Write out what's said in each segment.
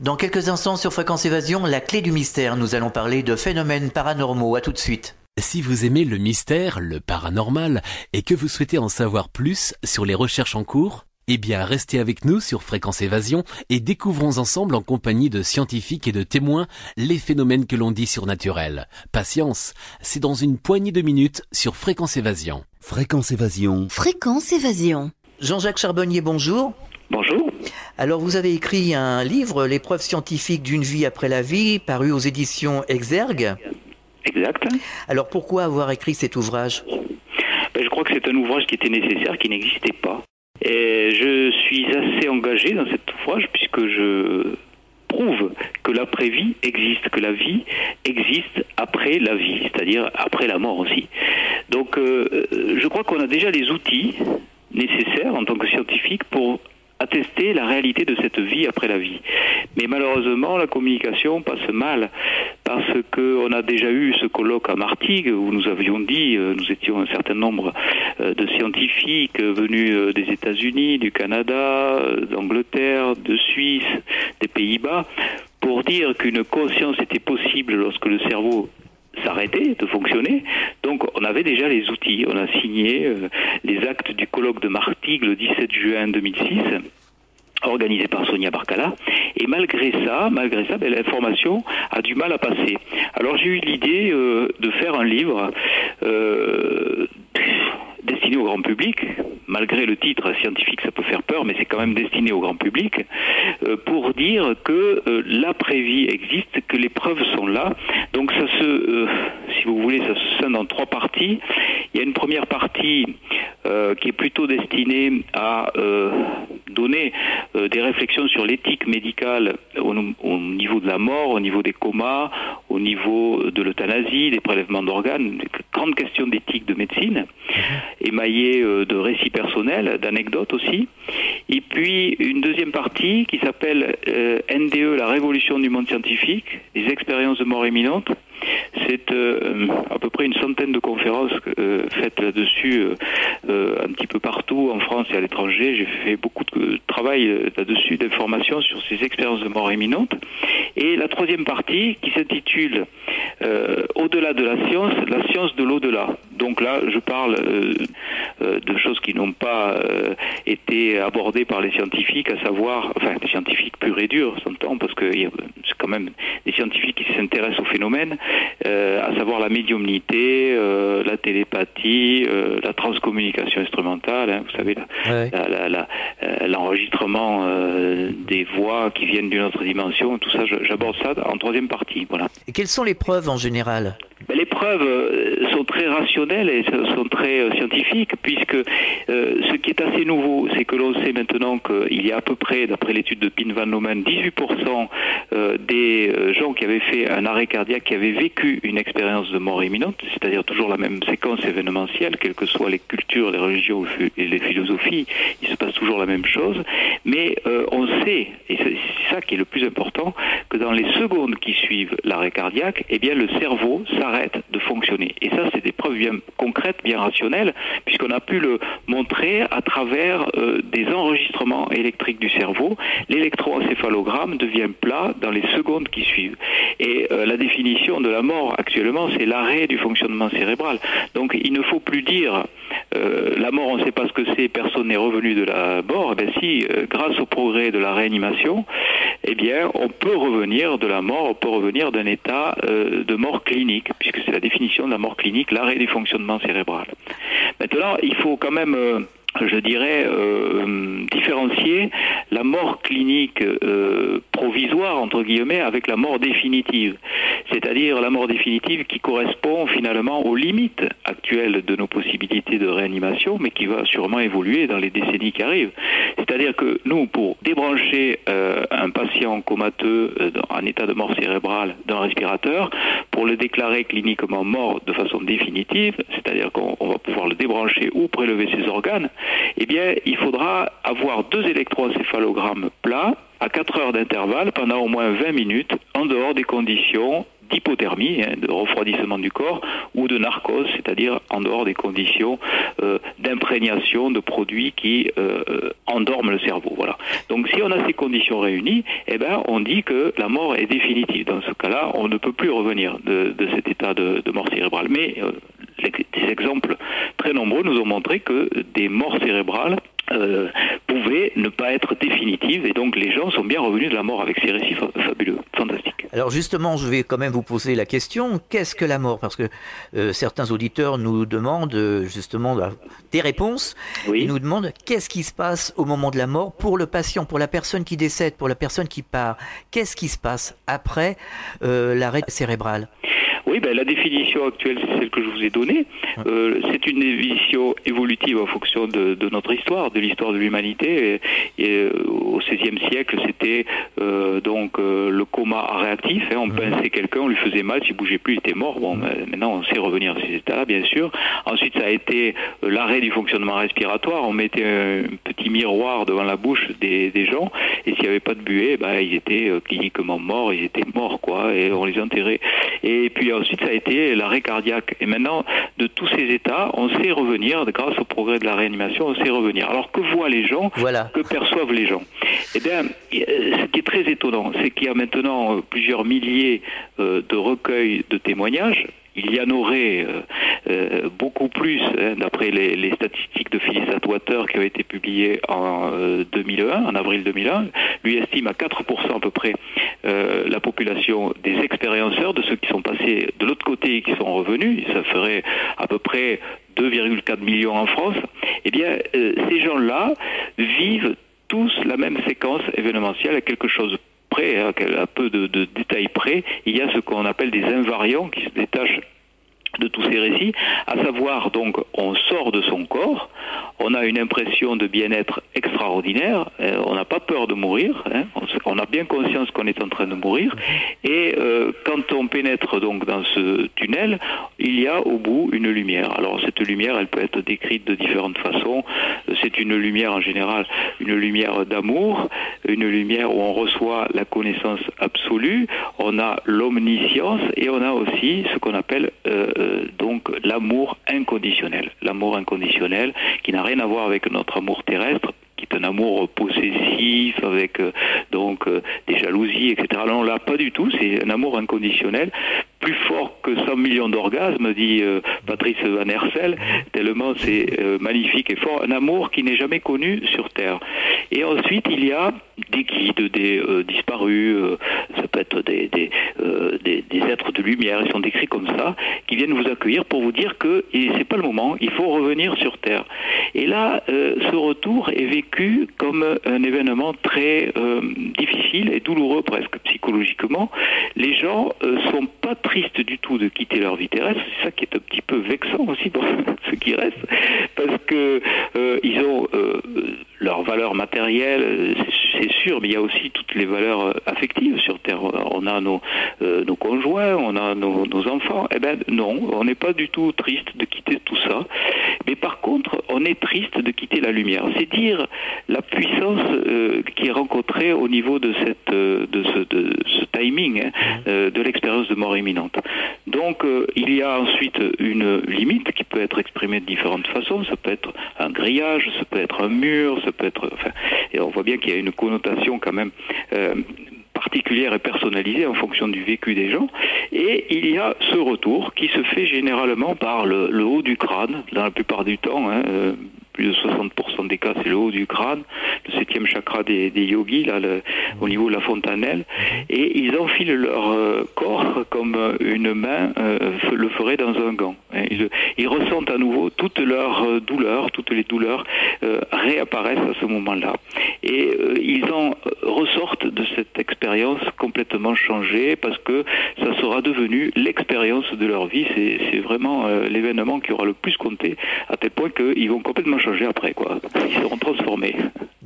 Dans quelques instants sur Fréquence Évasion, la clé du mystère, nous allons parler de phénomènes paranormaux. À tout de suite. Si vous aimez le mystère, le paranormal, et que vous souhaitez en savoir plus sur les recherches en cours, eh bien, restez avec nous sur Fréquence Évasion et découvrons ensemble en compagnie de scientifiques et de témoins les phénomènes que l'on dit surnaturels. Patience, c'est dans une poignée de minutes sur Fréquence Évasion. Fréquence Évasion. Fréquence Évasion. Jean-Jacques Charbonnier, bonjour. Bonjour. Alors, vous avez écrit un livre, Les preuves scientifiques d'une vie après la vie, paru aux éditions Exergue. Exact. Alors, pourquoi avoir écrit cet ouvrage? Ben, je crois que c'est un ouvrage qui était nécessaire, qui n'existait pas. Et je suis assez engagé dans cet ouvrage puisque je prouve que l'après-vie existe, que la vie existe après la vie, c'est-à-dire après la mort aussi. Donc euh, je crois qu'on a déjà les outils nécessaires en tant que scientifique pour attester la réalité de cette vie après la vie. Mais malheureusement, la communication passe mal parce qu'on a déjà eu ce colloque à Martigues où nous avions dit, euh, nous étions un certain nombre euh, de scientifiques venus euh, des États-Unis, du Canada, d'Angleterre, de Suisse, des Pays-Bas, pour dire qu'une conscience était possible lorsque le cerveau s'arrêter de fonctionner. Donc on avait déjà les outils. On a signé euh, les actes du colloque de Martigues le 17 juin 2006 organisé par Sonia Barcala. Et malgré ça, malgré ça, ben, l'information a du mal à passer. Alors j'ai eu l'idée euh, de faire un livre euh, destiné au grand public, malgré le titre scientifique, ça peut faire peur, mais c'est quand même destiné au grand public, euh, pour dire que euh, l'après-vie existe, que les preuves sont là. Donc ça se, euh, si vous voulez, ça se scinde en trois parties. Il y a une première partie qui est plutôt destinée à donner des réflexions sur l'éthique médicale au, au, niveau de la mort, au niveau des comas, au niveau de l'euthanasie, des prélèvements d'organes, grande question d'éthique de médecine, émaillée de récits personnels, d'anecdotes aussi. Et puis une deuxième partie qui s'appelle euh, NDE, la révolution du monde scientifique, les expériences de mort imminente. C'est euh, à peu près une centaine de conférences euh, faites là-dessus euh, un petit peu partout en France et à l'étranger. J'ai fait beaucoup de travail là-dessus, d'informations sur ces expériences de mort imminente. Et la troisième partie qui s'intitule Au-delà de la science, la science de l'au-delà. Donc là, je parle de choses qui n'ont pas été abordées par les scientifiques, à savoir, enfin, les scientifiques purs et durs, s'entend, parce que c'est quand même des scientifiques qui s'intéressent au phénomène, euh, à savoir la médiumnité, euh, la télépathie, euh, la transcommunication instrumentale, hein, vous savez, l'enregistrement des voix qui viennent d'une autre dimension, tout ça, j'aborde ça en troisième partie. Voilà. Et quelles sont les preuves en général? Preuves sont très rationnelles et sont très scientifiques, puisque ce qui est assez nouveau, c'est que l'on sait maintenant qu'il y a à peu près, d'après l'étude de Pin Van Lomen, 18% des gens qui avaient fait un arrêt cardiaque, qui avaient vécu une expérience de mort imminente, c'est-à-dire toujours la même séquence événementielle, quelles que soient les cultures, les religions et les philosophies, il se passe toujours la même chose. Mais euh, on sait, et c'est ça qui est le plus important, que dans les secondes qui suivent l'arrêt cardiaque, eh bien le cerveau s'arrête de fonctionner. Et ça, c'est des preuves bien concrètes, bien rationnelles, puisqu'on a pu le montrer à travers euh, des enregistrements électriques du cerveau. L'électroencéphalogramme devient plat dans les secondes qui suivent. Et euh, la définition de la mort actuellement, c'est l'arrêt du fonctionnement cérébral. Donc il ne faut plus dire euh, la mort, on ne sait pas ce que c'est, personne n'est revenu de la mort. Eh bien si, grâce au progrès de la réanimation, eh bien on peut revenir de la mort, on peut revenir d'un état de mort clinique, puisque c'est la définition de la mort clinique, l'arrêt du fonctionnement cérébral. Maintenant, il faut quand même je dirais, euh, différencier la mort clinique euh, provisoire, entre guillemets, avec la mort définitive. C'est-à-dire la mort définitive qui correspond finalement aux limites actuelles de nos possibilités de réanimation, mais qui va sûrement évoluer dans les décennies qui arrivent. C'est-à-dire que nous, pour débrancher euh, un patient comateux en état de mort cérébrale d'un respirateur, pour le déclarer cliniquement mort de façon définitive, c'est-à-dire qu'on va pouvoir le débrancher ou prélever ses organes, eh bien, il faudra avoir deux électroencéphalogrammes plats à 4 heures d'intervalle pendant au moins 20 minutes en dehors des conditions d'hypothermie, hein, de refroidissement du corps, ou de narcose, c'est-à-dire en dehors des conditions euh, d'imprégnation de produits qui euh, endorment le cerveau. Voilà. Donc si on a ces conditions réunies, eh ben, on dit que la mort est définitive. Dans ce cas-là, on ne peut plus revenir de, cet état de, mort cérébrale. Mais des exemples très nombreux nous ont montré que des morts cérébrales euh, pouvait ne pas être définitive et donc les gens sont bien revenus de la mort avec ces récits fabuleux, fantastiques. Alors justement, je vais quand même vous poser la question, qu'est-ce que la mort? Parce que euh, certains auditeurs nous demandent euh, justement des réponses. Ils nous demandent qu'est-ce qui se passe au moment de la mort pour le patient, pour la personne qui décède, pour la personne qui part? Qu'est-ce qui se passe après l'arrêt cérébral? Oui, ben, la définition actuelle, c'est celle que je vous ai donnée. Euh, c'est une définition évolutive en fonction de, notre histoire, de l'histoire de l'humanité. Et, euh, au XVIe siècle, c'était euh, donc le coma réactif. Hein. on pinçait quelqu'un, on lui faisait mal, s'il bougeait plus, il était mort. Bon, ben, maintenant, on sait revenir à ces états-là, bien sûr. Ensuite, ça a été l'arrêt du fonctionnement respiratoire. On mettait un petit miroir devant la bouche des, gens, et s'il n'y avait pas de buée, ben, ils étaient cliniquement morts, ils étaient morts, quoi, et on les enterrait. Et puis ensuite, ça a été l'arrêt cardiaque. Et maintenant, de tous ces états, on sait revenir, grâce au progrès de la réanimation, on sait revenir. Alors que voient les gens? Que perçoivent les gens? Eh bien, ce qui est très étonnant, c'est qu'il y a maintenant euh, plusieurs milliers euh, de recueils de témoignages il y en aurait euh, euh, beaucoup plus, hein, d'après les, statistiques de Phyllis Atwater qui ont été publiées en 2001, euh, en avril 2001. Lui estime à 4% à peu près la population des expérienceurs, de ceux qui sont passés de l'autre côté et qui sont revenus. Ça ferait à peu près 2,4 millions en France. Eh bien, ces gens-là vivent tous la même séquence événementielle à quelque chose près, hein, à peu de détails près, il y a ce qu'on appelle des invariants qui se détachent de tous ces récits, à savoir donc on sort de son corps, on a une impression de bien-être extraordinaire, euh, on n'a pas peur de mourir, hein, on, a bien conscience qu'on est en train de mourir, et euh, quand on pénètre donc dans ce tunnel, il y a au bout une lumière. Alors cette lumière, elle peut être décrite de différentes façons. C'est une lumière en général, une lumière d'amour, une lumière où on reçoit la connaissance absolue, on a l'omniscience et on a aussi ce qu'on appelle euh, donc l'amour inconditionnel. L'amour inconditionnel qui n'a rien à voir avec notre amour terrestre, qui est un amour possessif avec euh, donc euh, des jalousies, etc. Non, là, pas du tout. C'est un amour inconditionnel, plus fort que 100 millions d'orgasmes, dit euh, Patrice Van Hersel, tellement c'est magnifique et fort. Un amour qui n'est jamais connu sur Terre. Et ensuite, il y a des guides, des disparus, ça peut être des, des, êtres de lumière, ils sont décrits comme ça, qui viennent vous accueillir pour vous dire que c'est pas le moment, il faut revenir sur Terre. Et là, ce retour est vécu comme un événement très euh, difficile et douloureux presque psychologiquement. Les gens euh, sont pas tristes du tout de quitter leur vie terrestre. C'est ça qui est un petit peu vexant aussi pour ceux qui restent, parce que euh, ils ont leurs valeurs matérielles, c'est sûr, mais il y a aussi toutes les valeurs affectives sur Terre. On a nos, nos conjoints, on a nos, nos enfants. Eh ben non, on n'est pas du tout triste de quitter tout ça. Mais par contre, on est triste de quitter la lumière. C'est dire la puissance euh, qui est rencontrée au niveau de, cette, euh, de, ce, timing hein, euh, de l'expérience de mort imminente. Donc il y a ensuite une limite qui peut être exprimée de différentes façons. Ça peut être un grillage, ça peut être un mur, ça peut être... Enfin, et on voit bien qu'il y a une connotation quand même particulière et personnalisée en fonction du vécu des gens. Et il y a ce retour qui se fait généralement par le, haut du crâne, dans la plupart du temps. Hein, plus de 60% des cas, c'est le haut du crâne, le septième chakra des, yogis, là, au niveau de la fontanelle, et ils enfilent leur euh, corps comme une main euh, le ferait dans un gant. Ils, ressentent à nouveau toutes leurs euh, douleurs, toutes les douleurs réapparaissent à ce moment-là. Et ils en ressortent de cette expérience complètement changée parce que ça sera devenu l'expérience de leur vie. C'est vraiment l'événement qui aura le plus compté, à tel point qu'ils vont complètement changer après, quoi. Ils seront transformés.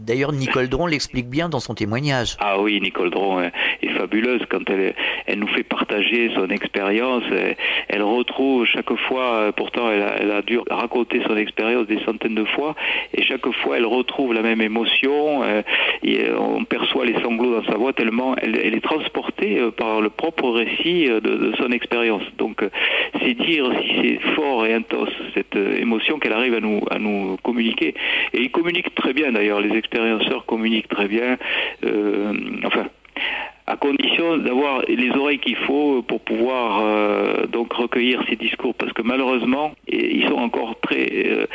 D'ailleurs, Nicole Dron l'explique bien dans son témoignage. Ah oui, Nicole Dron est fabuleuse quand elle, elle nous fait partager son expérience. Elle, retrouve chaque fois, pourtant elle a, dû raconter son expérience des centaines de fois, et chaque fois elle retrouve la même émotion. Et on perçoit les sanglots dans sa voix tellement elle, est transportée par le propre récit de, de son expérience. Donc c'est dire si c'est fort et intense cette émotion qu'elle arrive à nous, à nous communiquer. Et il communique très bien d'ailleurs, les expérienceurs communiquent très bien. Euh, enfin, à condition d'avoir les oreilles qu'il faut pour pouvoir euh, donc recueillir ces discours. Parce que malheureusement ils sont encore très euh,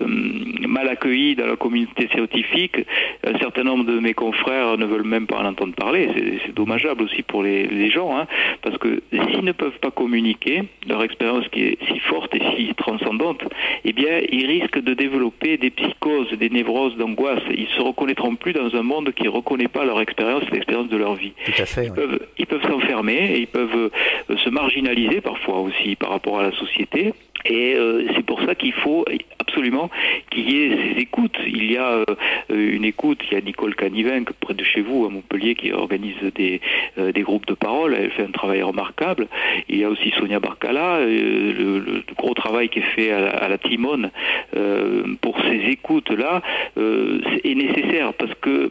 hum, mal accueillis dans la communauté scientifique. Un certain nombre de mes confrères ne veulent même pas en entendre parler. C'est dommageable aussi pour les, gens hein, parce que s'ils ne peuvent pas communiquer leur expérience qui est si forte et si transcendante eh bien ils risquent de développer des psychoses des névroses d'angoisse. Ils se reconnaîtront plus dans un monde qui ne reconnaît pas leur expérience l'expérience de leur vie ils, peuvent, s'enfermer, ils peuvent euh, se marginaliser parfois aussi par rapport à la société. Et euh, c'est pour ça qu'il faut absolument qu'il y ait ces écoutes. Il y a euh, une écoute, il y a Nicole Canivin, près de chez vous, à Montpellier, qui organise des, des groupes de parole. Elle fait un travail remarquable. Il y a aussi Sonia Barcala, le, gros travail qui est fait à, la Timone pour ces écoutes-là est nécessaire parce que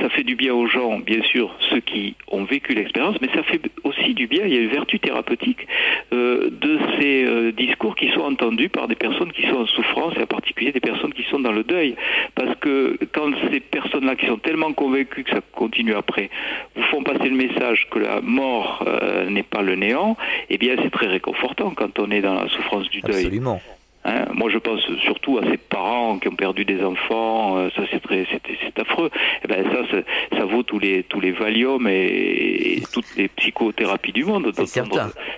ça fait du bien aux gens, bien sûr, ceux qui ont vécu l'expérience, mais ça fait aussi du bien, il y a une vertu thérapeutique euh, de ces euh, discours qui sont entendus par des personnes qui sont en souffrance, et en particulier des personnes qui sont dans le deuil. Parce que quand ces personnes-là qui sont tellement convaincues que ça continue après, vous font passer le message que la mort euh, n'est pas le néant, eh bien c'est très réconfortant quand on est dans la souffrance du deuil. Absolument. Hein, moi, je pense surtout à ces parents qui ont perdu des enfants. Euh, ça, c'est très, c'est affreux. Et eh ben ça, ça, vaut tous les tous les Valium et, toutes les psychothérapies du monde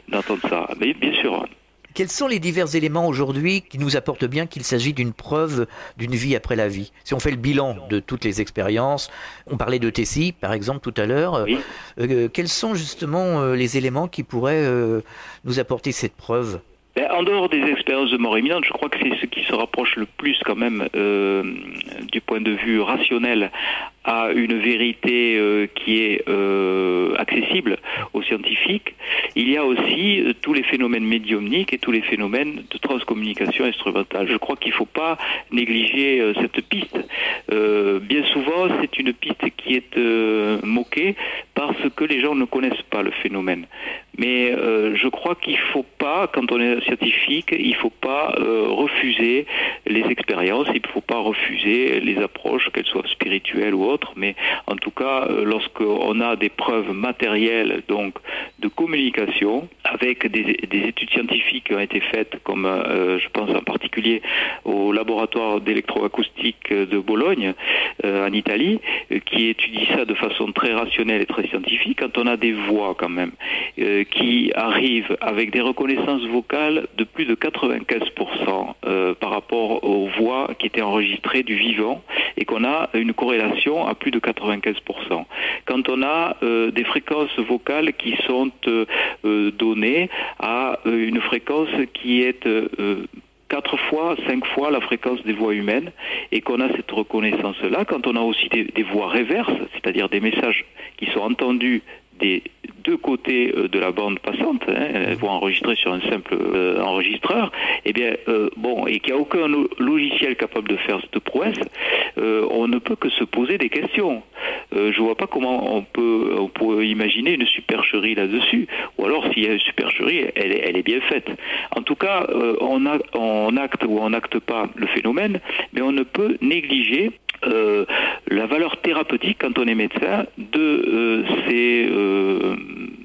d'entendre ça. Mais bien sûr. Quels sont les divers éléments aujourd'hui qui nous apportent bien qu'il s'agit d'une preuve d'une vie après la vie? Si on fait le bilan de toutes les expériences, on parlait de Tessie par exemple tout à l'heure, euh, quels sont justement euh, les éléments qui pourraient nous apporter cette preuve? Ben, en dehors des expériences de mort imminente, je crois que c'est ce qui se rapproche le plus quand même euh, du point de vue rationnel à une vérité euh, qui est euh, accessible aux scientifiques. Il y a aussi tous les phénomènes médiumniques et tous les phénomènes de transcommunication instrumentale. Je crois qu'il ne faut pas négliger cette piste. bien souvent, c'est une piste qui est moquée parce que les gens ne connaissent pas le phénomène. Mais euh, je crois qu'il ne faut pas, quand on est scientifique, il ne faut pas euh, refuser les expériences, il ne faut pas refuser les approches, qu'elles soient spirituelles ou autres, mais en tout cas, euh, lorsqu'on a des preuves matérielles donc de communication, avec des, des, études scientifiques qui ont été faites, comme je pense en particulier au laboratoire d'électroacoustique de Bologne, en Italie, qui étudie ça de façon très rationnelle et très scientifique, quand on a des voix quand même qui arrive avec des reconnaissances vocales de plus de 95% euh, par rapport aux voix qui étaient enregistrées du vivant et qu'on a une corrélation à plus de 95%. Quand on a euh, des fréquences vocales qui sont euh, données à une fréquence qui est quatre fois, cinq fois la fréquence des voix humaines et qu'on a cette reconnaissance-là, quand on a aussi des, des voix réverses, c'est-à-dire des messages qui sont entendus des deux côtés euh, de la bande passante, hein, elles vont enregistrer sur un simple euh, enregistreur, et eh bien euh, bon, et qu'il n'y a aucun logiciel capable de faire cette prouesse, on ne peut que se poser des questions. je ne vois pas comment on peut, on peut imaginer une supercherie là-dessus, ou alors s'il y a une supercherie, elle, elle est bien faite. En tout cas, on, a, on acte ou on n'acte pas le phénomène, mais on ne peut négliger euh, la valeur thérapeutique quand on est médecin de euh, ces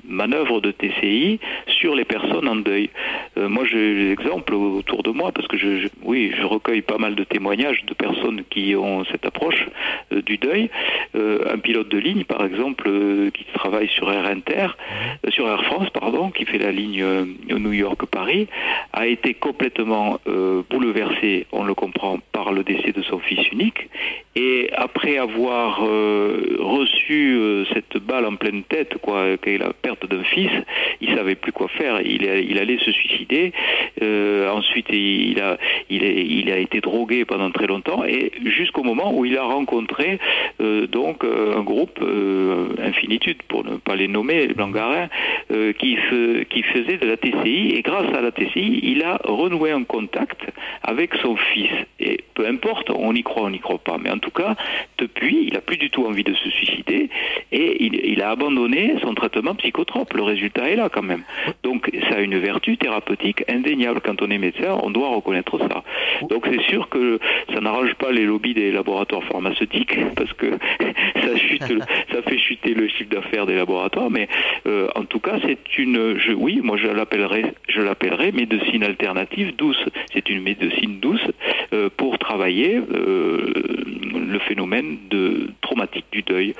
euh, manœuvres de TCI sur les personnes en deuil. moi, j'ai l'exemple autour de moi parce que je, oui, je recueille pas mal de témoignages de personnes qui ont cette approche du deuil. un pilote de ligne, par exemple, qui travaille sur Air Inter, sur Air France, pardon, qui fait la ligne New York-Paris, a été complètement bouleversé, on le comprend, par le décès de son fils unique. Et après avoir euh, reçu euh, cette balle en pleine tête, quoi, la perte d'un fils, il savait plus quoi faire. Il, il allait se suicider. Euh, ensuite, il a, il, il, a été drogué pendant très longtemps et jusqu'au moment où il a rencontré donc un groupe Infinitude, pour ne pas les nommer, les Blangarins, qui, qui faisait de la TCI. Et grâce à la TCI, il a renoué un contact avec son fils. Et peu importe, on y croit, on n'y croit pas. Mais en tout cas, depuis, il n'a plus du tout envie de se suicider et il, a abandonné son traitement Le résultat est là quand même. Donc ça a une vertu thérapeutique indéniable. Quand on est médecin, on doit reconnaître ça. Donc c'est sûr que ça n'arrange pas les lobbies des laboratoires pharmaceutiques parce que ça, fait chuter le chiffre d'affaires des laboratoires. Mais euh, en tout cas, c'est une, oui, moi je l'appellerai, je médecine alternative douce. C'est une médecine douce euh, pour travailler euh, le phénomène de traumatique du deuil,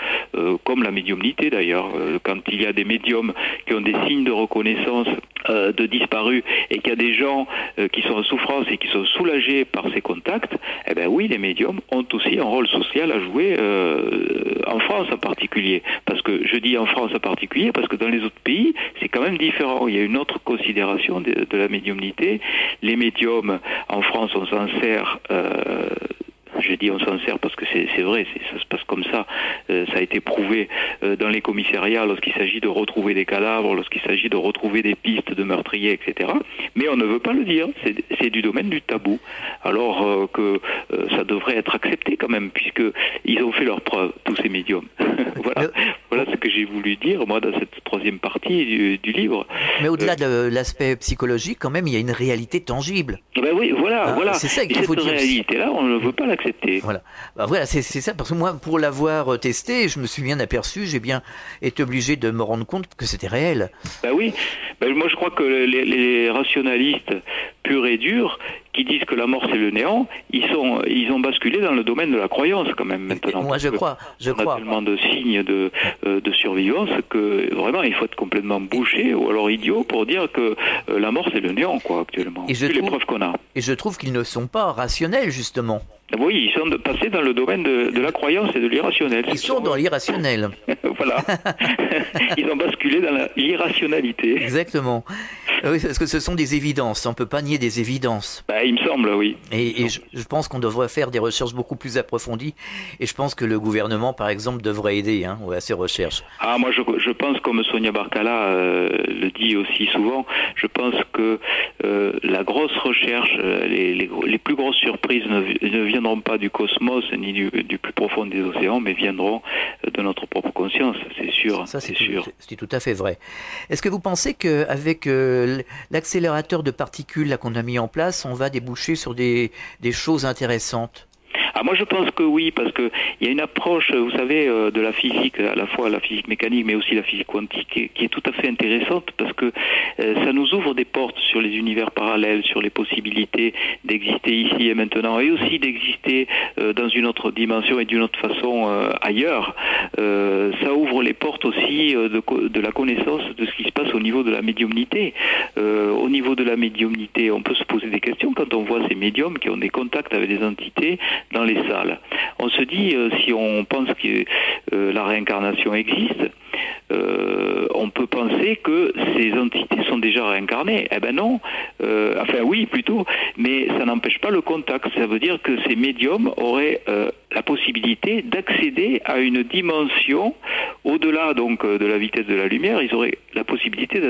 comme la médiumnité d'ailleurs. quand il y a des médiums qui ont des signes de reconnaissance de disparus et qu'il y a des gens qui sont en souffrance et qui sont soulagés par ces contacts, eh bien oui, les médiums ont aussi un rôle social à jouer en France en particulier. Parce que je dis en France en particulier parce que dans les autres pays, c'est quand même différent. Il y a une autre considération de, de la médiumnité. Les médiums en France, on s'en sert je dis on s'en sert parce que c'est vrai, ça se passe comme ça. Euh, ça a été prouvé euh, dans les commissariats lorsqu'il s'agit de retrouver des cadavres, lorsqu'il s'agit de retrouver des pistes de meurtriers, etc. Mais on ne veut pas le dire. C'est du domaine du tabou. Alors euh, que ça devrait être accepté quand même, puisque ils ont fait leur preuve, tous ces médiums. voilà, voilà ce que j'ai voulu dire, moi, dans cette troisième partie du, livre. Mais au-delà de l'aspect psychologique, quand même, il y a une réalité tangible. Ben oui, voilà, hein, voilà. C'est ça qu'il faut cette réalité-là, on ne veut pas l'accepter. Voilà, bah, voilà c'est ça, parce que moi, pour l'avoir euh, testé, je me suis bien aperçu, j'ai bien été obligé de me rendre compte que c'était réel. Bah oui, bah, moi je crois que les, rationalistes purs et durs qui disent que la mort c'est le néant, ils sont, ils ont basculé dans le domaine de la croyance quand même maintenant. Moi je crois, je on a tellement de signes de, euh, de survivance que vraiment il faut être complètement bouché ou alors idiot pour dire que euh, la mort c'est le néant quoi actuellement. Et je trouve, qu'on a. Et je trouve qu'ils ne sont pas rationnels justement. Oui, ils sont passés dans le domaine de, la croyance et de l'irrationnel. Ils sont dans l'irrationnel. voilà. ils ont basculé dans l'irrationalité. Exactement. Oui, parce que ce sont des évidences. On ne peut pas nier des évidences. Bah, il me semble, oui. Et, je, pense qu'on devrait faire des recherches beaucoup plus approfondies. Et je pense que le gouvernement, par exemple, devrait aider hein, à ces recherches. Ah, moi, je, je pense, comme Sonia Barcala euh, le dit aussi souvent, je pense que euh, la grosse recherche, euh, les, les, plus grosses surprises ne, ne viennent viendront pas du cosmos ni du, plus profond des océans, mais viendront de notre propre conscience, c'est sûr. Ça, c'est sûr. C'est tout à fait vrai. Est-ce que vous pensez qu'avec euh, l'accélérateur de particules qu'on a mis en place, on va déboucher sur des choses intéressantes? Ah, moi je pense que oui, parce qu'il y a une approche, vous savez, euh, de la physique, à la fois la physique mécanique, mais aussi la physique quantique, qui est tout à fait intéressante, parce que euh, ça nous ouvre des portes sur les univers parallèles, sur les possibilités d'exister ici et maintenant, et aussi d'exister euh, dans une autre dimension et d'une autre façon ailleurs. ça ouvre les portes aussi de, de, la connaissance de ce qui se passe au niveau de la médiumnité. au niveau de la médiumnité, on peut se poser des questions quand on voit ces médiums qui ont des contacts avec des entités dans les salles. On se dit, euh, si on pense que euh, la réincarnation existe, euh, on peut penser que ces entités sont déjà réincarnées. Eh ben non, enfin oui plutôt, mais ça n'empêche pas le contact. Ça veut dire que ces médiums auraient la possibilité d'accéder à une dimension au-delà donc de la vitesse de la lumière. Ils auraient la possibilité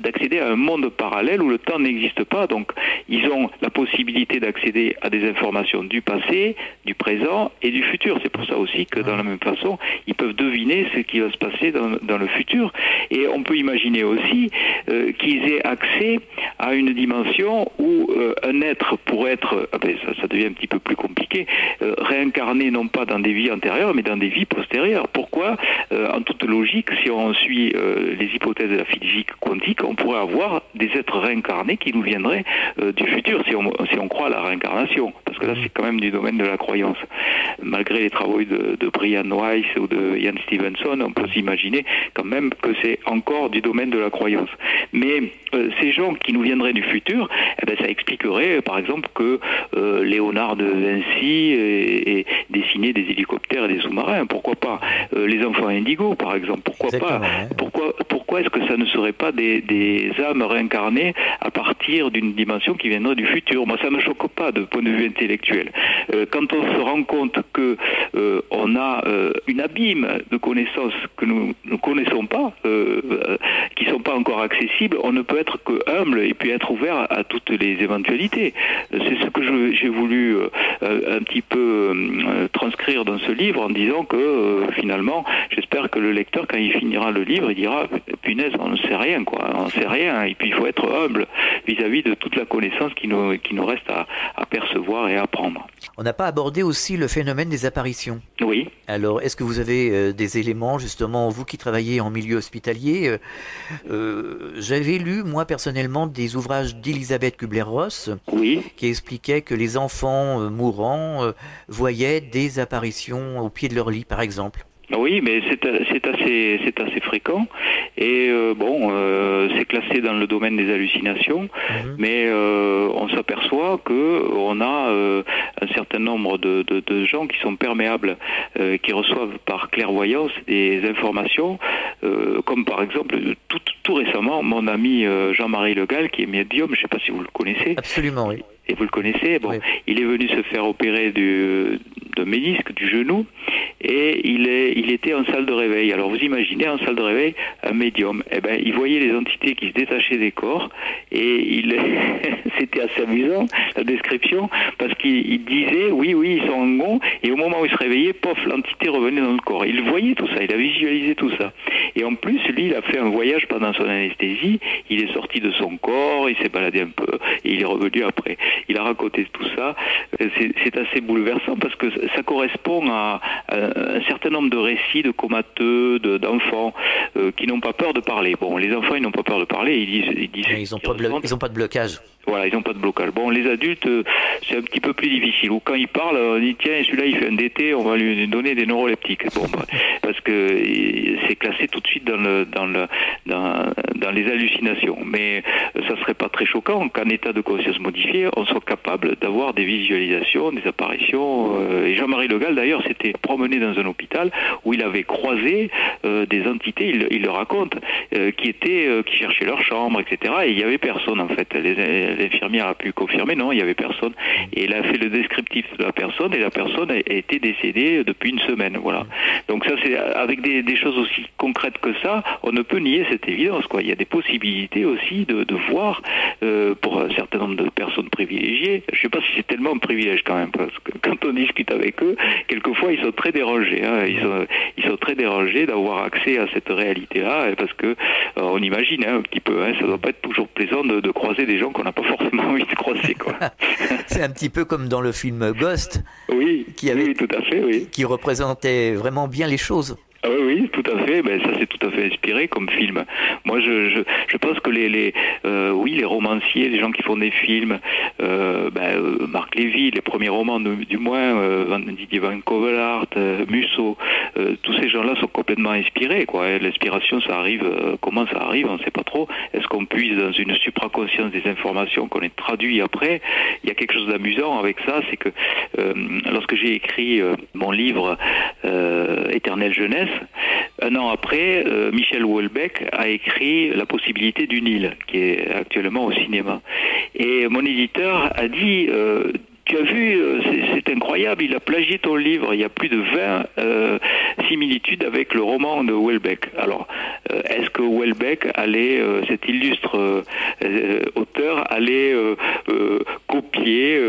d'accéder à un monde parallèle où le temps n'existe pas. Donc ils ont la possibilité d'accéder à des informations du passé, du présent et du futur. C'est pour ça aussi que dans la même façon, ils peuvent deviner ce qui va se passer dans, le futur. Et on peut imaginer aussi euh, qu'ils aient accès à une dimension où euh, un être pourrait être, ah ben, ça, devient un petit peu plus compliqué, euh, réincarné non pas dans des vies antérieures, mais dans des vies postérieures. Pourquoi En toute logique, si on suit les hypothèses de la physique quantique, on pourrait avoir des êtres réincarnés qui nous viendraient du futur, si on, si on croit à la réincarnation? Parce que là c'est quand même du domaine de la croyance. Malgré les travaux de, de Brian Weiss ou de Ian Stevenson, on peut s'imaginer quand même que c'est encore du domaine de la croyance. Mais euh, ces gens qui nous viendraient du futur, eh ben, ça expliquerait par exemple que euh, Léonard de Vinci ait, dessiné des hélicoptères et des sous-marins. Pourquoi pas euh, les enfants indigos, par exemple Pourquoi pas Pourquoi, pourquoi est-ce que ça ne serait pas des, des âmes réincarnées à partir d'une dimension qui viendrait du futur? Moi, ça me choque pas de point de vue intellectuel. quand on se rend compte que on a une abîme de connaissances que nous ne connaissons pas, qui sont pas encore accessibles, on ne peut être que humble et puis être ouvert à toutes les éventualités. C'est ce que j'ai voulu euh, un petit peu euh, transcrire dans ce livre en disant que euh, finalement, j'espère que le lecteur, quand il finira le livre, il dira punaise, on ne sait rien, quoi, on ne sait rien. Et puis il faut être humble vis-à-vis de toute la connaissance qui nous, qui nous reste à, à percevoir et à apprendre. On n'a pas abordé aussi le phénomène des apparitions. Oui. Alors, est-ce que vous avez des éléments, justement, vous qui travaillez en milieu hospitalier J'avais lu, moi personnellement, des ouvrages d'Elisabeth Kubler-Ross oui. qui expliquaient que les enfants mourants euh, voyaient des apparitions au pied de leur lit, par exemple. Oui, mais c'est assez, assez fréquent. Et euh, bon, euh, c'est classé dans le domaine des hallucinations, mhm. mais on s'aperçoit que on a un certain nombre de, gens qui sont perméables, qui reçoivent par clairvoyance des informations, comme par exemple tout, tout récemment mon ami Jean-Marie Legal, qui est médium, je ne sais pas si vous le connaissez. Absolument, oui et vous le connaissez, bon, il est venu se faire opérer du, de ménisque du genou et il, est, il était en salle de réveil. Alors vous imaginez en salle de réveil un médium. Eh ben, il voyait les entités qui se détachaient des corps et il, c'était assez amusant la description parce qu'il disait oui, oui, ils sont en gond et au moment où il se réveillait, pof, l'entité revenait dans le corps. Il voyait tout ça, il a visualisé tout ça. Et en plus, lui, il a fait un voyage pendant son anesthésie. Il est sorti de son corps, il s'est baladé un peu et il est revenu après il a raconté tout ça. C'est assez bouleversant parce que ça correspond à, un certain nombre de récits de comateux, d'enfants euh, qui n'ont pas peur de parler. Bon, les enfants, ils n'ont pas peur de parler, ils disent... Ils, disent, ils n'ont pas, pas, de blocage. Voilà, ils n'ont pas de blocage. Bon, les adultes, euh, c'est un petit peu plus difficile. Ou quand ils parlent, on dit tiens, celui-là il fait un DT, on va lui donner des neuroleptiques. Bon, bah, parce que c'est classé tout de suite dans le dans le dans, dans les hallucinations. Mais euh, ça serait pas très choquant qu'en état de conscience modifié, on soit capable d'avoir des visualisations, des apparitions. Euh, et Jean-Marie Le Gall d'ailleurs s'était promené dans un hôpital où il avait croisé des entités, il, il le raconte, qui étaient qui cherchaient leur chambre, etc. Et il y avait personne en fait. L'infirmière a pu confirmer, non, il n'y avait personne. Et il a fait le descriptif de la personne et la personne a été décédée depuis une semaine. Voilà. Donc ça, c'est avec des, choses aussi concrètes que ça, on ne peut nier cette évidence. Il y a des possibilités aussi de, voir euh, pour un certain nombre de personnes privilégiées. Je ne sais pas si c'est tellement un privilège quand même, parce que quand on discute avec eux, quelquefois ils sont très dérangés. Hein. Ils, sont, très dérangés d'avoir accès à cette réalité-là, parce que euh, on imagine hein, un petit peu, hein, ça ne doit pas être toujours plaisant de croiser des gens qu'on n'a pas forcément envie de croiser. Quoi. c'est un petit peu comme dans le film Ghost. Oui, qui avait, tout à fait, oui. Qui représentait vraiment bien les choses. Ah oui, oui, tout à fait. Ben, ça c'est tout à fait inspiré comme film. Moi, je, je, je pense que les, les euh, oui, les romanciers, les gens qui font des films, euh, ben, euh, Marc Lévy, les premiers romans du moins, euh, Didier Van Covelart, euh, Musso, tous ces gens-là sont complètement inspirés. Quoi. L'inspiration, ça arrive. comment ça arrive On ne sait pas trop. Est-ce qu'on puise dans une supraconscience des informations qu'on est traduit après? Il y a quelque chose d'amusant avec ça, c'est que lorsque j'ai écrit mon livre Éternelle jeunesse un an après, euh, Michel Houellebecq a écrit La possibilité d'une île, qui est actuellement au cinéma. Et mon éditeur a dit euh, tu as vu, euh, c'est incroyable, il a plagié ton livre, il y a plus de 20 euh, similitudes avec le roman de Welbeck. Alors, euh, est-ce que Welbeck allait, cet illustre auteur, allait copier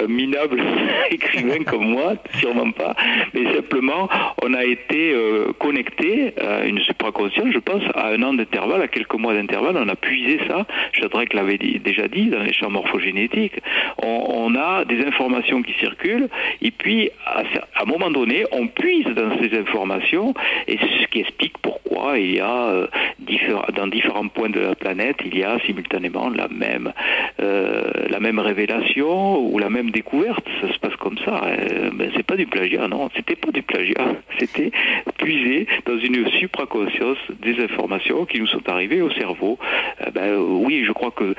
un minable écrivain comme moi? Sûrement pas. Mais simplement, on a été connecté à une supraconscience, je pense, à un an d'intervalle, à quelques mois d'intervalle, on a puisé ça, que l'avait déjà dit, dans les champs morphogénétiques. On, on a des informations qui circulent, et puis à, un moment donné, on puise dans ces informations, et ce qui explique pourquoi il y a 10 dans différents points de la planète, il y a simultanément la même, euh, la même révélation ou la même découverte. Ça se passe comme ça. Euh, ben, c'est pas du plagiat, non. C'était pas du plagiat. C'était puiser dans une supraconscience des informations qui nous sont arrivées au cerveau. Euh, ben, oui, je crois que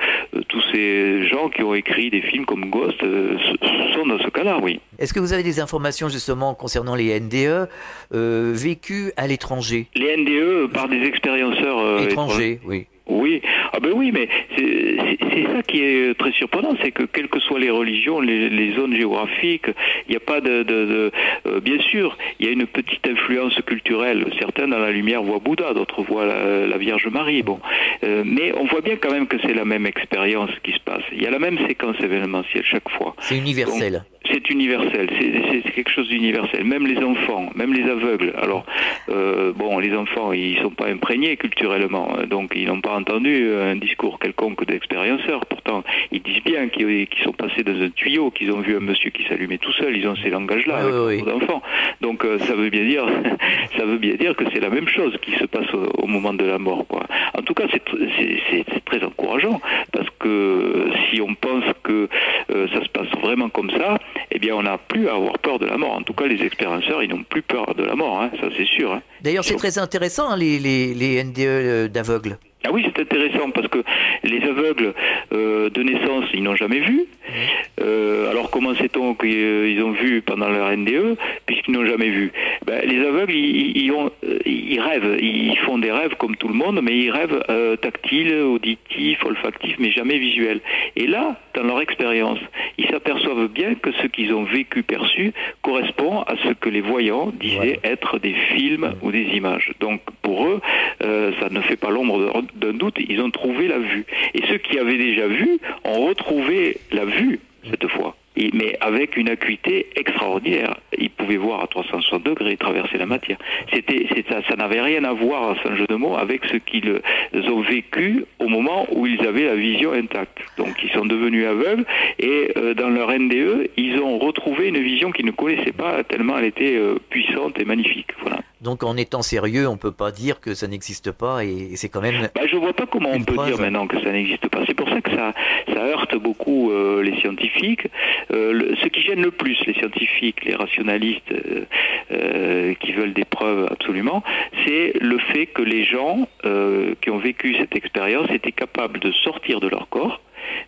tous ces gens qui ont écrit des films comme Ghost sont dans ce cas-là, oui. Est-ce que vous avez des informations justement concernant les NDE vécus à l'étranger Les NDE par des expérienceurs étrangers, oui. Oui, ah ben oui, mais c'est ça qui est très surprenant, c'est que quelles que soient les religions, les, zones géographiques, il n'y a pas de, de, euh, bien sûr, il y a une petite influence culturelle. Certains dans la lumière voient Bouddha, d'autres voient la, Vierge Marie. Bon, euh, mais on voit bien quand même que c'est la même expérience qui se passe. Il y a la même séquence événementielle chaque fois. C'est universel c'est universel, c'est quelque chose d'universel. Même les enfants, même les aveugles. Alors, euh, bon, les enfants, ils sont pas imprégnés culturellement, hein, donc ils n'ont pas entendu un discours quelconque d'expérienceur. Pourtant, ils disent bien qu'ils sont passés dans un tuyau, qu'ils ont vu un monsieur qui s'allumait tout seul. Ils ont ces langages-là avec les enfants. Donc, euh, ça veut bien dire, ça veut bien dire que c'est la même chose qui se passe au, moment de la mort. Quoi. En tout cas, c'est très encourageant parce que si on pense que euh, ça se passe vraiment comme ça, eh bien, on n'a plus à avoir peur de la mort. En tout cas, les expérienceurs, ils n'ont plus peur de la mort, hein, ça c'est sûr. Hein. D'ailleurs, c'est très intéressant, hein, les, les, les NDE euh, d'aveugles. Ah oui, c'est intéressant parce que les aveugles euh, de naissance, ils n'ont jamais vu. Euh, alors comment sait-on qu'ils ont vu pendant leur NDE puisqu'ils n'ont jamais vu? Ben, Les aveugles, ils, ont, ils, rêvent, ils font des rêves comme tout le monde, mais ils rêvent tactiles, auditifs, olfactifs, mais jamais visuels. Et là, dans leur expérience, ils s'aperçoivent bien que ce qu'ils ont vécu, perçu, correspond à ce que les voyants disaient être des films ou des images. Donc pour eux, euh, ça ne fait pas l'ombre d'un doute, ils ont trouvé la vue. Et ceux qui avaient déjà vu ont retrouvé la vue cette fois mais avec une acuité extraordinaire. Ils pouvaient voir à 360 degrés, traverser la matière. C'était, ça, ça n'avait rien à voir, sans jeu de mots, avec ce qu'ils ont vécu au moment où ils avaient la vision intacte. Donc ils sont devenus aveugles et euh, dans leur NDE, ils ont retrouvé une vision qu'ils ne connaissaient pas tellement elle était euh, puissante et magnifique. Voilà. Donc en étant sérieux, on ne peut pas dire que ça n'existe pas et c'est quand même. Bah, je vois pas comment on peut dire maintenant que ça n'existe pas. C'est pour ça que ça, ça heurte beaucoup euh, les scientifiques. Euh, ce qui gêne le plus les scientifiques, les rationalistes euh, qui veulent des preuves absolument, c'est le fait que les gens qui ont vécu cette expérience étaient capables de sortir de leur corps,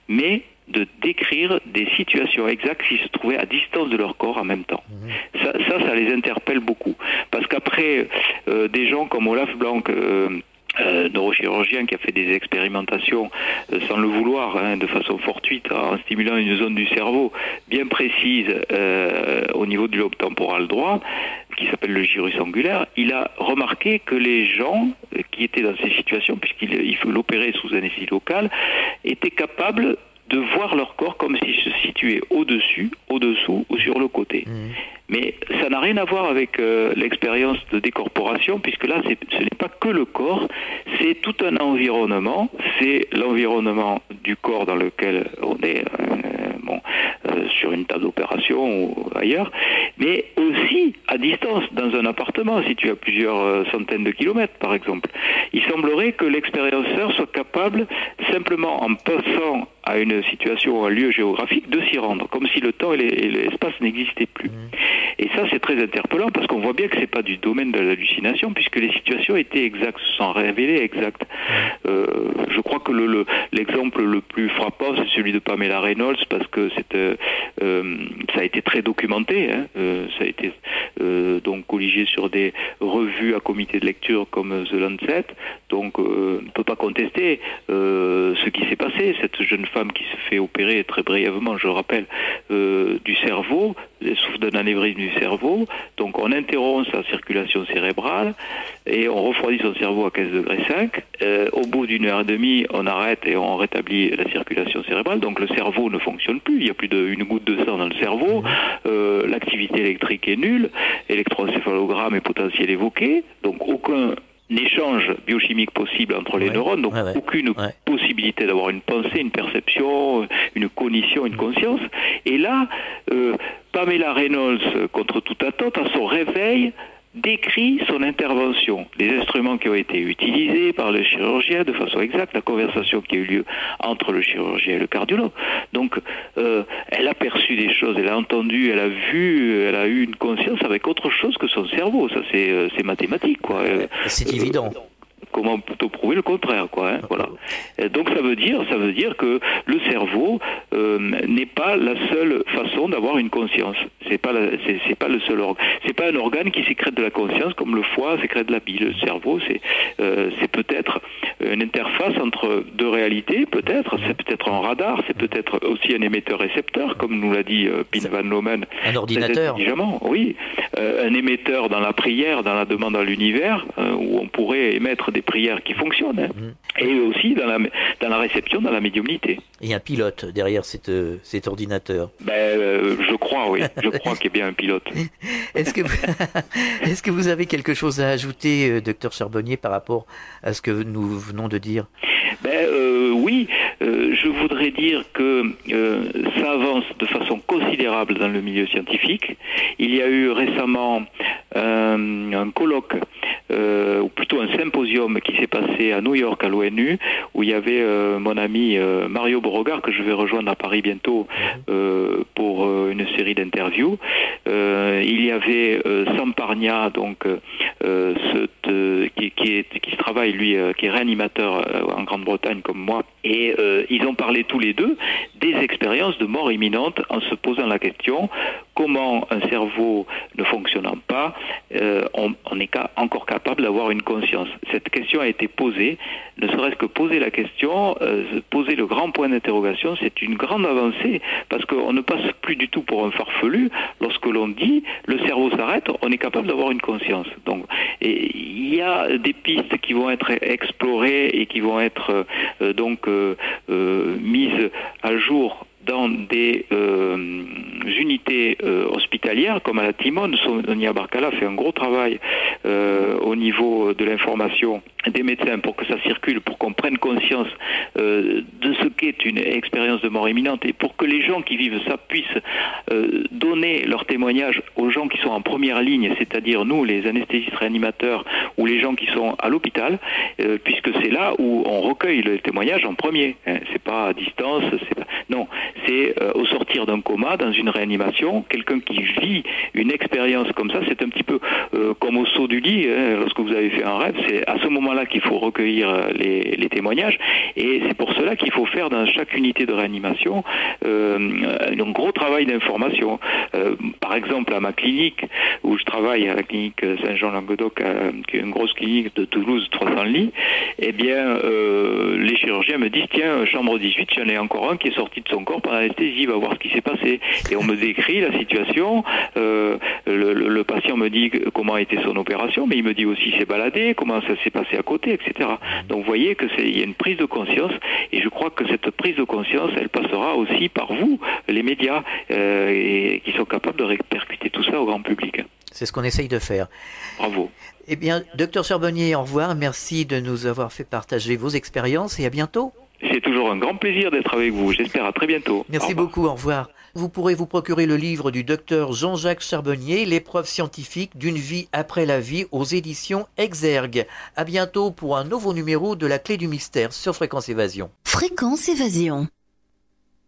mais de décrire des situations exactes qui se trouvaient à distance de leur corps en même temps. Mhm. Ça, ça, ça, les interpelle beaucoup. Parce qu'après, euh, des gens comme Olaf Blanc, euh, euh, neurochirurgien qui a fait des expérimentations euh, sans le vouloir, hein, de façon fortuite, en stimulant une zone du cerveau bien précise euh, au niveau du lobe temporal droit, qui s'appelle le gyrus angulaire, il a remarqué que les gens qui étaient dans ces situations, puisqu'il faut l'opérer sous anesthésie locale, étaient capables de voir leur corps comme s'il se situait au-dessus, au-dessous ou sur le côté. Mmh. Mais ça n'a rien à voir avec euh, l'expérience de décorporation, puisque là, ce n'est pas que le corps, c'est tout un environnement, c'est l'environnement du corps dans lequel on est, euh, bon, euh, sur une table d'opération ou ailleurs, mais aussi à distance, dans un appartement, si tu as plusieurs centaines de kilomètres, par exemple. Il semblerait que l'expérienceur soit capable, simplement en passant à une situation, un lieu géographique, de s'y rendre, comme si le temps et l'espace n'existaient plus. Mmh. Et ça, c'est très interpellant parce qu'on voit bien que c'est pas du domaine de l'hallucination puisque les situations étaient exactes, se sont révélées exactes. Euh, je crois que l'exemple le, plus frappant, c'est celui de Pamela Reynolds parce que euh, euh, ça a été très documenté. Hein. ça a été donc colligé sur des revues à comité de lecture comme The Lancet. Donc, on ne peut pas contester ce qui s'est passé. Cette jeune femme qui se fait opérer très brièvement, je rappelle, du cerveau, souffre d'un anévrisme du cerveau. Donc on interrompt sa circulation cérébrale et on refroidit son cerveau à 15 degrés 5. Euh, au bout d'une heure et demie, on arrête et on rétablit la circulation cérébrale. Donc le cerveau ne fonctionne plus. Il n'y a plus d'une goutte de sang dans le cerveau. Euh, l'activité électrique est nulle. Électroencéphalogramme est potentiel évoqué. Donc aucun échange biochimique possible entre les neurones, donc aucune possibilité d'avoir une pensée, une perception, une cognition, une conscience. Et là, euh, Pamela Reynolds, contre toute attente, à son réveil, décrit son intervention, les instruments qui ont été utilisés par le chirurgien de façon exacte, la conversation qui a eu lieu entre le chirurgien et le cardiologue. Donc, euh, elle a perçu des choses, elle a entendu, elle a vu, elle a eu une conscience avec autre chose que son cerveau. Ça, c'est euh, mathématique, quoi. C'est évident comment plutôt prouver le contraire quoi hein, voilà. Donc ça veut dire ça veut dire que le cerveau euh, n'est pas la seule façon d'avoir une conscience. C'est pas c'est pas le seul organe c'est pas un organe qui sécrète de la conscience comme le foie sécrète de la bile. Le cerveau c'est euh, c'est peut-être une interface entre deux réalités peut-être. C'est peut-être un radar c'est peut-être aussi un émetteur récepteur comme nous l'a dit euh, Pin Van Lomen un ordinateur. Oui. Un émetteur dans la prière dans la demande à l'univers où on pourrait émettre des prières qui fonctionnent, hein. mm. et aussi dans la, dans la réception, dans la médiumnité. A un pilote derrière cet, euh, cet ordinateur. Ben, euh, je crois, oui. Je crois qu'il y a bien un pilote. Est-ce que, vous, est-ce que vous avez quelque chose à ajouter, euh, docteur Charbonnier, par rapport à ce que nous venons de dire? Ben, Oui, je voudrais dire que ça avance de façon considérable dans le milieu scientifique. Il y a eu récemment un colloque euh, ou plutôt un symposium qui s'est passé à New York à l'ONU, où il y avait euh, mon ami euh, Mario Beauregard, que je vais rejoindre à Paris bientôt mhm. pour une série d'interviews. il y avait Samparnia, donc qui, qui, est, qui travaille lui, qui est réanimateur en Grande-Bretagne comme moi, et ils ont parlé tous les deux des expériences de mort imminente en se posant la question comment un cerveau ne fonctionnant pas, on, on est encore capable d'avoir une conscience. Cette question a été posée, ne serait-ce que poser la question, euh, poser le grand point d'interrogation, c'est une grande avancée parce qu'on ne passe plus du tout pour un farfelu lorsque l'on dit le cerveau s'arrête, on est capable d'avoir une conscience. Donc, il y a des pistes qui vont être explorées et qui vont être euh, donc euh, mises à jour dans des euh, unités euh, hospitalières comme à la Timone, Sonia Barcala fait un gros travail euh, au niveau de l'information des médecins pour que ça circule, pour qu'on prenne conscience de ce qu'est une expérience de mort imminente et pour que les gens qui vivent ça puissent donner leur témoignage aux gens qui sont en première ligne, c'est-à-dire nous, les anesthésistes réanimateurs ou les gens qui sont à l'hôpital, puisque c'est là où on recueille le témoignage en premier. Hein. C'est pas à distance, c'est pas... non, c'est euh, au sortir d'un coma, dans une réanimation, quelqu'un qui vit une expérience comme ça, c'est un petit peu euh, comme au saut du lit, hein, lorsque vous avez fait un rêve, c'est à ce moment-là qu'il faut recueillir euh, les, témoignages, et c'est pour cela qu'il faut faire dans chaque unité de réanimation un gros travail d'information. par exemple, à ma clinique, où je travaille à la clinique Saint-Jean-Languedoc, qui est une grosse clinique de Toulouse, 300 lits, eh bien, les chirurgiens me disent, tiens, chambre 18, j'en ai encore un qui est sorti de son corps par anesthésie, va voir ce qui s'est passé. Et on me décrit la situation. Euh, le, patient me dit comment a été son opération, mais il me dit aussi s'est baladé, comment ça s'est passé à côté, etc. Donc vous voyez que c'est il y a une prise de conscience, et je crois que cette prise de conscience, elle passera aussi par vous, les médias, euh, et, qui sont capables de répercuter tout ça au grand public. C'est ce qu'on essaye de faire. Bravo. Eh bien, docteur Charbonnier, au revoir. Merci de nous avoir fait partager vos expériences et à bientôt. C'est toujours un grand plaisir d'être avec vous. J'espère à très bientôt. Merci beaucoup. Au revoir. Vous pourrez vous procurer le livre du docteur Jean-Jacques Charbonnier, L'épreuve scientifique d'une vie après la vie aux éditions Exergue. À bientôt pour un nouveau numéro de La Clé du Mystère sur Fréquence Évasion. Fréquence Évasion.